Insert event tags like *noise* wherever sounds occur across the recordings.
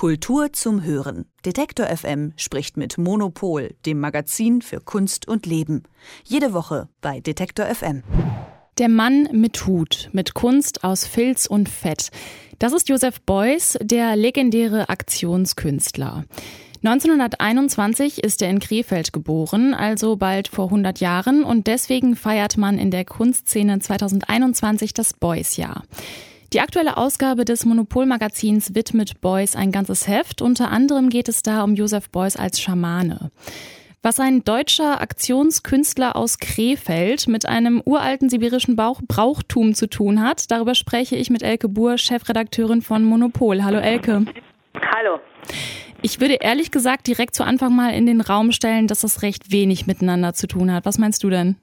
Kultur zum Hören. Detektor FM spricht mit Monopol, dem Magazin für Kunst und Leben. Jede Woche bei Detektor FM. Der Mann mit Hut, mit Kunst aus Filz und Fett. Das ist Josef Beuys, der legendäre Aktionskünstler. 1921 ist er in Krefeld geboren, also bald vor 100 Jahren, und deswegen feiert man in der Kunstszene 2021 das Beuys-Jahr. Die aktuelle Ausgabe des Monopolmagazins widmet Beuys ein ganzes Heft. Unter anderem geht es da um Josef Beuys als Schamane. Was ein deutscher Aktionskünstler aus Krefeld mit einem uralten sibirischen Bauch Brauchtum zu tun hat, darüber spreche ich mit Elke Buhr, Chefredakteurin von Monopol. Hallo Elke. Hallo. Ich würde ehrlich gesagt direkt zu Anfang mal in den Raum stellen, dass das recht wenig miteinander zu tun hat. Was meinst du denn?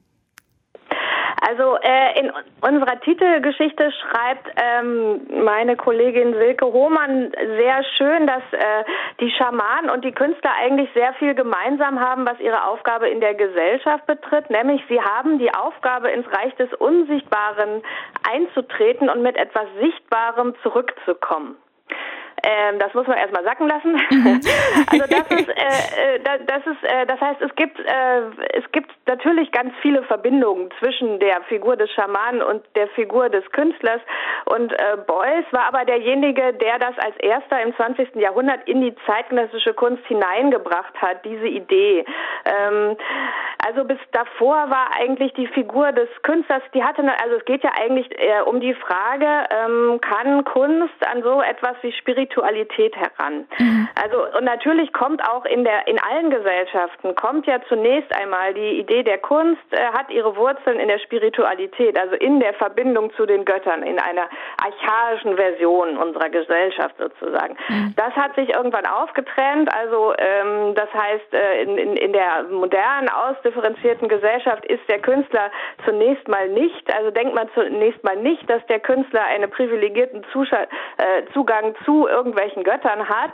Also äh, in unserer Titelgeschichte schreibt ähm, meine Kollegin Silke Hohmann sehr schön, dass äh, die Schamanen und die Künstler eigentlich sehr viel gemeinsam haben, was ihre Aufgabe in der Gesellschaft betrifft, nämlich sie haben die Aufgabe, ins Reich des Unsichtbaren einzutreten und mit etwas Sichtbarem zurückzukommen. Ähm, das muss man erstmal sacken lassen. *laughs* Also das ist, äh, äh das ist, äh, das heißt, es gibt, äh, es gibt natürlich ganz viele Verbindungen zwischen der Figur des Schamanen und der Figur des Künstlers. Und äh, Beuys war aber derjenige, der das als erster im 20. Jahrhundert in die zeitgenössische Kunst hineingebracht hat, diese Idee. Ähm, also bis davor war eigentlich die Figur des Künstlers, die hatte, also es geht ja eigentlich äh, um die Frage, ähm, kann Kunst an so etwas wie Spiritualität heran? Mhm. Also und natürlich kommt auch in der in allen Gesellschaften kommt ja zunächst einmal die Idee der Kunst äh, hat ihre Wurzeln in der Spiritualität, also in der Verbindung zu den Göttern, in einer archaischen Version unserer Gesellschaft sozusagen. Mhm. Das hat sich irgendwann aufgetrennt, also ähm, das heißt äh, in, in, in der modernen ausdifferenzierten Gesellschaft ist der Künstler zunächst mal nicht, also denkt man zunächst mal nicht, dass der Künstler einen privilegierten Zuschau äh, Zugang zu irgendwelchen Göttern hat,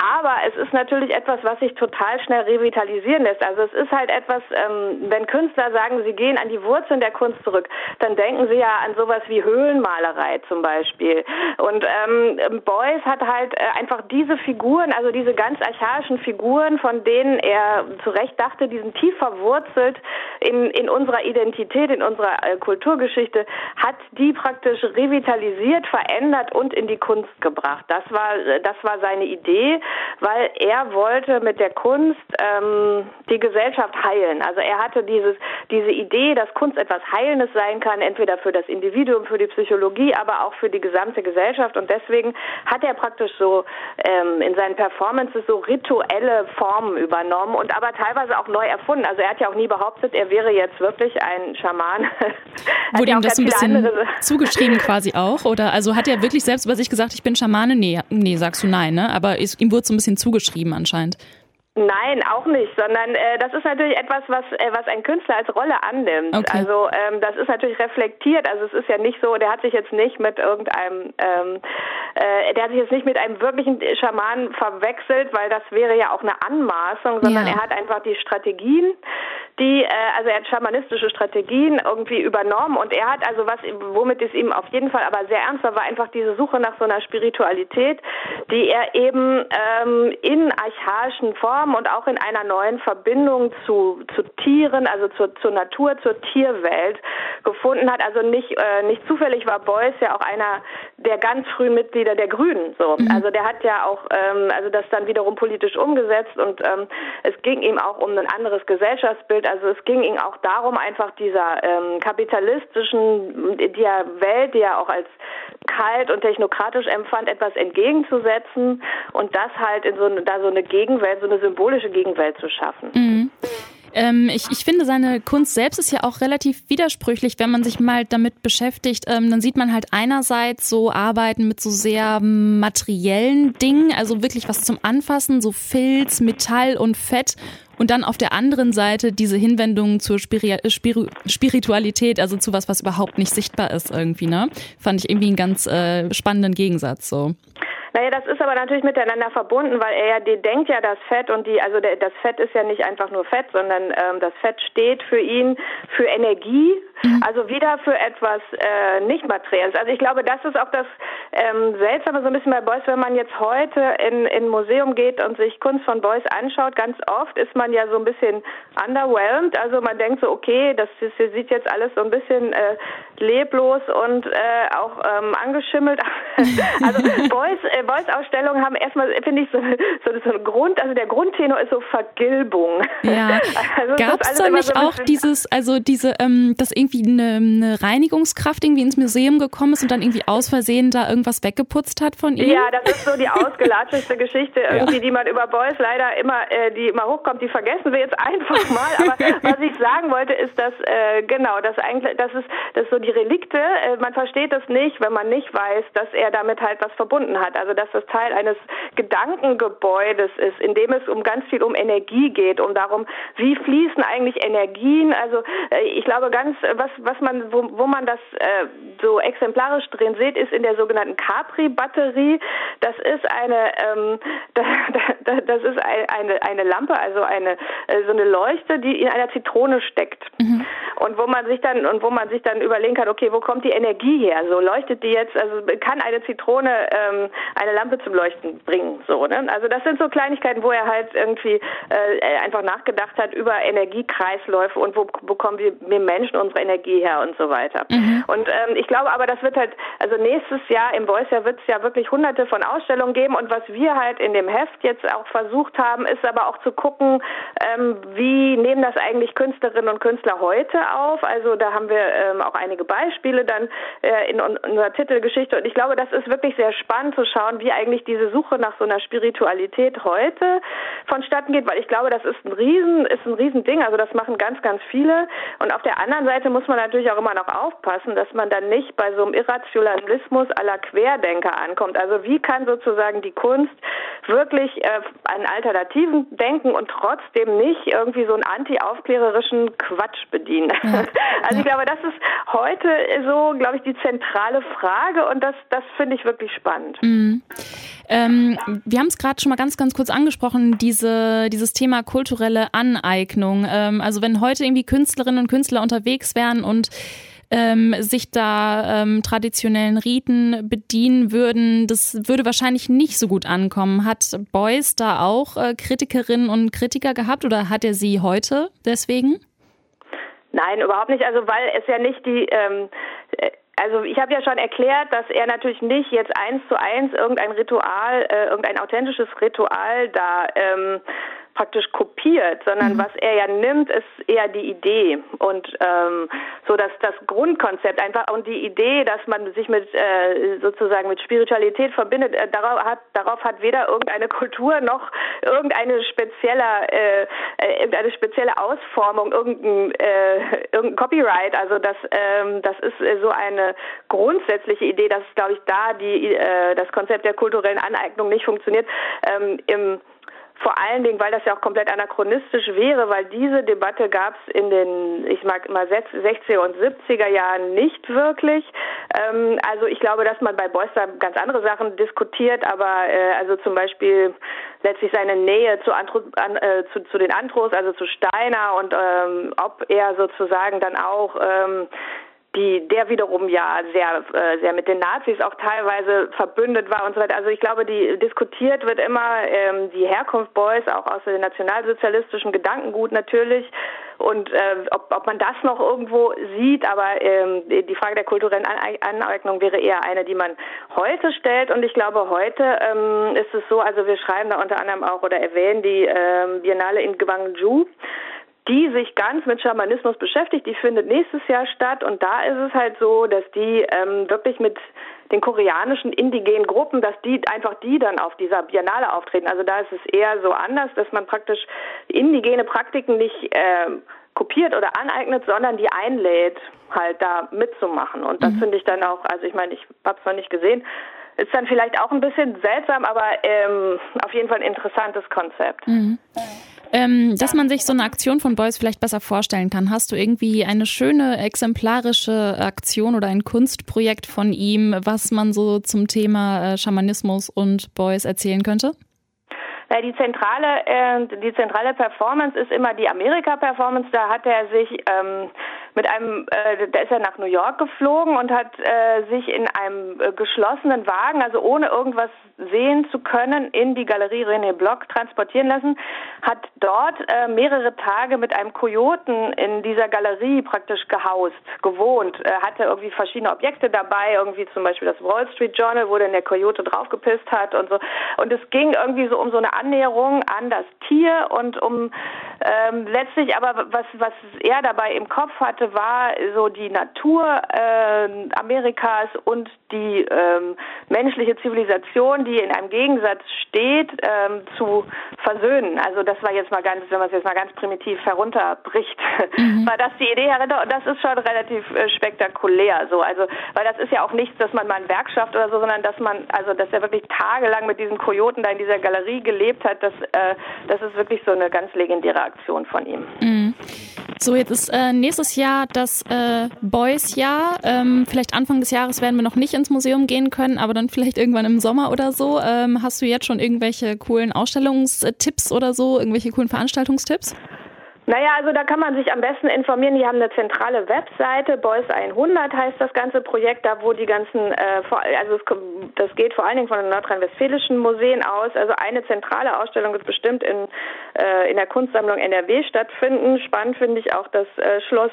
aber es ist natürlich etwas, was sich total schnell revitalisieren lässt. Also es ist halt etwas, ähm, wenn Künstler sagen, sie gehen an die Wurzeln der Kunst zurück, dann denken sie ja an sowas wie Höhlenmalerei zum Beispiel. Und ähm, Beuys hat halt äh, einfach diese Figuren, also diese ganz archaischen Figuren, von denen er zu Recht dachte, die sind tief verwurzelt in, in unserer Identität, in unserer äh, Kulturgeschichte, hat die praktisch revitalisiert, verändert und in die Kunst gebracht. Das war, das war seine Idee, weil er wollte mit der Kunst ähm, die Gesellschaft heilen. Also er hatte dieses, diese Idee, dass Kunst etwas Heilendes sein kann, entweder für das Individuum, für die Psychologie, aber auch für die gesamte Gesellschaft. Und deswegen hat er praktisch so ähm, in seinen Performances so rituelle Formen übernommen und aber teilweise auch neu erfunden. Also er hat ja auch nie behauptet, er wäre jetzt wirklich ein Schaman. *laughs* Wurde ihm das ein bisschen zugeschrieben *laughs* quasi auch? Oder also hat er wirklich selbst über sich gesagt, ich bin Schamane? Nee, nee, sagst du nein, ne? Aber ihm wurde so ein bisschen zugeschrieben anscheinend. Nein, auch nicht, sondern äh, das ist natürlich etwas, was äh, was ein Künstler als Rolle annimmt. Okay. Also ähm, das ist natürlich reflektiert. Also es ist ja nicht so, der hat sich jetzt nicht mit irgendeinem, ähm, äh, der hat sich jetzt nicht mit einem wirklichen Schamanen verwechselt, weil das wäre ja auch eine Anmaßung, sondern ja. er hat einfach die Strategien, die, äh, also er hat schamanistische Strategien irgendwie übernommen und er hat also was, womit es ihm auf jeden Fall aber sehr ernst war, war einfach diese Suche nach so einer Spiritualität, die er eben ähm, in archaischen Formen und auch in einer neuen Verbindung zu, zu Tieren, also zur, zur Natur, zur Tierwelt gefunden hat. Also nicht, äh, nicht zufällig war Beuys ja auch einer der ganz frühen Mitglieder der Grünen. So. Mhm. Also der hat ja auch ähm, also das dann wiederum politisch umgesetzt und ähm, es ging ihm auch um ein anderes Gesellschaftsbild. Also es ging ihm auch darum, einfach dieser ähm, kapitalistischen der Welt, die er auch als kalt und technokratisch empfand, etwas entgegenzusetzen und das halt in so eine, da so eine Gegenwelt, so eine symbolische Gegenwelt zu schaffen. Mhm. Ähm, ich, ich finde, seine Kunst selbst ist ja auch relativ widersprüchlich, wenn man sich mal damit beschäftigt. Ähm, dann sieht man halt einerseits so Arbeiten mit so sehr materiellen Dingen, also wirklich was zum Anfassen, so Filz, Metall und Fett. Und dann auf der anderen Seite diese Hinwendung zur Spiri Spiri Spiritualität, also zu was, was überhaupt nicht sichtbar ist irgendwie, ne? Fand ich irgendwie einen ganz äh, spannenden Gegensatz so. Naja, das ist aber natürlich miteinander verbunden, weil er ja, die denkt ja das Fett und die, also der, das Fett ist ja nicht einfach nur Fett, sondern ähm, das Fett steht für ihn für Energie, mhm. also wieder für etwas äh, nicht materielles. Also ich glaube, das ist auch das ähm, Seltsame so ein bisschen bei Beuys, wenn man jetzt heute in in Museum geht und sich Kunst von Beuys anschaut, ganz oft ist man ja so ein bisschen underwhelmed. Also man denkt so, okay, das, das sieht jetzt alles so ein bisschen äh, leblos und äh, auch ähm, angeschimmelt. *laughs* also *laughs* Beuys, äh, Beuys Ausstellungen haben erstmal, finde ich, so, so, so ein Grund, also der Grundtenor ist so Vergilbung. Ja. *laughs* Also Gab es da nicht so auch dieses, also diese, ähm, dass irgendwie eine, eine Reinigungskraft irgendwie ins Museum gekommen ist und dann irgendwie aus Versehen da irgendwas weggeputzt hat von ihm? Ja, das ist so die *laughs* ausgelatscheste Geschichte irgendwie, ja. die man über Beuys leider immer, äh, die immer hochkommt, die vergessen wir jetzt einfach mal. Aber *laughs* was ich sagen wollte, ist, dass äh, genau, dass eigentlich, das ist, das ist so die Relikte. Äh, man versteht das nicht, wenn man nicht weiß, dass er damit halt was verbunden hat. Also dass das Teil eines Gedankengebäudes ist, in dem es um ganz viel um Energie geht, um darum, wie fließen eigentlich Energien. Also äh, ich glaube ganz, was was man, wo, wo man das äh, so exemplarisch drin sieht, ist in der sogenannten Capri-Batterie. Das ist eine, ähm, *laughs* das, das ist eine eine Lampe, also eine äh, so eine Leuchte, die in einer Zitrone steckt. Mhm. Und wo man sich dann und wo man sich dann überlegen kann, okay, wo kommt die Energie her? So leuchtet die jetzt, also kann eine Zitrone ähm, eine Lampe zum Leuchten bringen, so, ne? Also das sind so Kleinigkeiten, wo er halt irgendwie äh, einfach nachgedacht hat über Energiekreisläufe und wo bekommen wir, wir Menschen unsere Energie her und so weiter. Mhm. Und ähm, ich glaube aber, das wird halt, also nächstes Jahr im Boysia wird es ja wirklich hunderte von Ausstellungen geben und was wir halt in dem Heft jetzt auch versucht haben, ist aber auch zu gucken, ähm, wie nehmen das eigentlich Künstlerinnen und Künstler heute auf. Also da haben wir ähm, auch einige Beispiele dann äh, in unserer Titelgeschichte und ich glaube, das ist wirklich sehr spannend zu schauen, wie eigentlich diese Suche nach so einer Spiritualität heute vonstatten geht, weil ich glaube, das ist ein Riesen, ist ein Riesending. Also das machen ganz, ganz viele. Und auf der anderen Seite muss man natürlich auch immer noch aufpassen, dass man dann nicht bei so einem Irrationalismus aller Querdenker ankommt. Also wie kann sozusagen die Kunst wirklich äh, einen alternativen Denken und trotzdem nicht irgendwie so einen anti-aufklärerischen Quatsch bedienen? Ja. *laughs* Also ich glaube, das ist heute so, glaube ich, die zentrale Frage und das, das finde ich wirklich spannend. Mhm. Ähm, wir haben es gerade schon mal ganz, ganz kurz angesprochen, diese, dieses Thema kulturelle Aneignung. Ähm, also wenn heute irgendwie Künstlerinnen und Künstler unterwegs wären und ähm, sich da ähm, traditionellen Riten bedienen würden, das würde wahrscheinlich nicht so gut ankommen. Hat Beuys da auch äh, Kritikerinnen und Kritiker gehabt oder hat er sie heute deswegen? Nein, überhaupt nicht. Also weil es ja nicht die ähm, äh, also ich habe ja schon erklärt, dass er natürlich nicht jetzt eins zu eins irgendein Ritual, äh, irgendein authentisches Ritual da ähm, praktisch kopiert, sondern mhm. was er ja nimmt, ist eher die Idee und ähm, so dass das Grundkonzept einfach und die Idee, dass man sich mit äh, sozusagen mit Spiritualität verbindet, äh, darauf hat darauf hat weder irgendeine Kultur noch irgendeine spezielle äh, äh, irgendeine spezielle Ausformung, irgendein, äh, irgendein Copyright. Also das ähm, das ist äh, so eine grundsätzliche Idee, dass glaube ich da die äh, das Konzept der kulturellen Aneignung nicht funktioniert. Ähm, Im vor allen Dingen, weil das ja auch komplett anachronistisch wäre, weil diese Debatte gab es in den, ich mag mal 60er und 70er Jahren nicht wirklich. Ähm, also ich glaube, dass man bei da ganz andere Sachen diskutiert, aber äh, also zum Beispiel letztlich seine Nähe zu, Andro, an, äh, zu, zu den Andros, also zu Steiner und ähm, ob er sozusagen dann auch ähm, die der wiederum ja sehr äh, sehr mit den Nazis auch teilweise verbündet war und so weiter. Also ich glaube, die diskutiert wird immer ähm, die Herkunft Beuys auch aus dem nationalsozialistischen Gedankengut natürlich. Und äh, ob, ob man das noch irgendwo sieht, aber ähm, die Frage der kulturellen Aneignung wäre eher eine, die man heute stellt. Und ich glaube, heute ähm, ist es so, also wir schreiben da unter anderem auch oder erwähnen die ähm, Biennale in Gwangju die sich ganz mit Schamanismus beschäftigt. Die findet nächstes Jahr statt und da ist es halt so, dass die ähm, wirklich mit den koreanischen indigenen Gruppen, dass die einfach die dann auf dieser Biennale auftreten. Also da ist es eher so anders, dass man praktisch indigene Praktiken nicht äh, kopiert oder aneignet, sondern die einlädt, halt da mitzumachen. Und das mhm. finde ich dann auch, also ich meine, ich habe es noch nicht gesehen, ist dann vielleicht auch ein bisschen seltsam, aber ähm, auf jeden Fall ein interessantes Konzept. Mhm. Ähm, dass man sich so eine Aktion von Beuys vielleicht besser vorstellen kann. Hast du irgendwie eine schöne exemplarische Aktion oder ein Kunstprojekt von ihm, was man so zum Thema äh, Schamanismus und Beuys erzählen könnte? Die zentrale, äh, die zentrale Performance ist immer die Amerika-Performance. Da hat er sich ähm, mit einem, äh, da ist er nach New York geflogen und hat äh, sich in einem äh, geschlossenen Wagen, also ohne irgendwas sehen zu können, in die Galerie René Block transportieren lassen, hat dort äh, mehrere Tage mit einem Kojoten in dieser Galerie praktisch gehaust, gewohnt, äh, hatte irgendwie verschiedene Objekte dabei, irgendwie zum Beispiel das Wall Street Journal, wo dann der Kojote draufgepisst hat und so. Und es ging irgendwie so um so eine Annäherung an das Tier und um ähm, letztlich aber was, was er dabei im Kopf hatte, war so die Natur äh, Amerikas und die ähm, menschliche Zivilisation, die in einem Gegensatz steht, ähm, zu versöhnen. Also das war jetzt mal ganz, wenn man es jetzt mal ganz primitiv herunterbricht, mhm. *laughs* war das die Idee herunter und das ist schon relativ äh, spektakulär so. Also weil das ist ja auch nichts, dass man mal ein Werk schafft oder so, sondern dass man, also dass er wirklich tagelang mit diesen Kojoten da in dieser Galerie gelebt hat, das, äh, das ist wirklich so eine ganz legendäre Aktion von ihm. Mhm. So, jetzt ist äh, nächstes Jahr das äh, Boys-Jahr. Ähm, vielleicht Anfang des Jahres werden wir noch nicht ins Museum gehen können, aber dann vielleicht irgendwann im Sommer oder so. Ähm, hast du jetzt schon irgendwelche coolen Ausstellungstipps oder so, irgendwelche coolen Veranstaltungstipps? Naja, also da kann man sich am besten informieren. Die haben eine zentrale Webseite, Boys 100 heißt das ganze Projekt, da wo die ganzen, äh, also es, das geht vor allen Dingen von den nordrhein-westfälischen Museen aus. Also eine zentrale Ausstellung wird bestimmt in, äh, in der Kunstsammlung NRW stattfinden. Spannend finde ich auch das äh, Schloss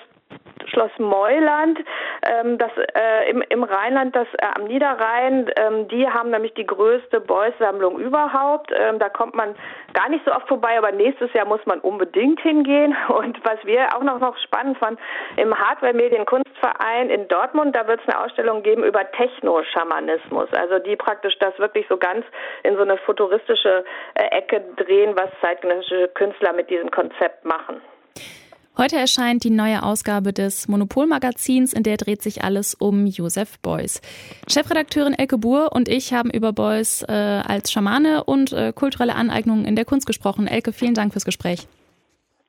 Schloss Meuland, ähm, das äh, im, im Rheinland, das äh, am Niederrhein, ähm, die haben nämlich die größte Beuys-Sammlung überhaupt. Ähm, da kommt man gar nicht so oft vorbei, aber nächstes Jahr muss man unbedingt hingehen. *laughs* Und was wir auch noch, noch spannend fanden, im Hardware-Medien-Kunstverein in Dortmund, da wird es eine Ausstellung geben über Techno-Schamanismus, also die praktisch das wirklich so ganz in so eine futuristische äh, Ecke drehen, was zeitgenössische Künstler mit diesem Konzept machen. Heute erscheint die neue Ausgabe des Monopol-Magazins, in der dreht sich alles um Josef Beuys. Chefredakteurin Elke Buhr und ich haben über Beuys äh, als Schamane und äh, kulturelle Aneignungen in der Kunst gesprochen. Elke, vielen Dank fürs Gespräch.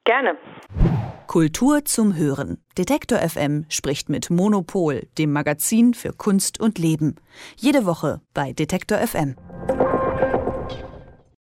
Gerne. Kultur zum Hören. Detektor FM spricht mit Monopol, dem Magazin für Kunst und Leben. Jede Woche bei Detektor FM.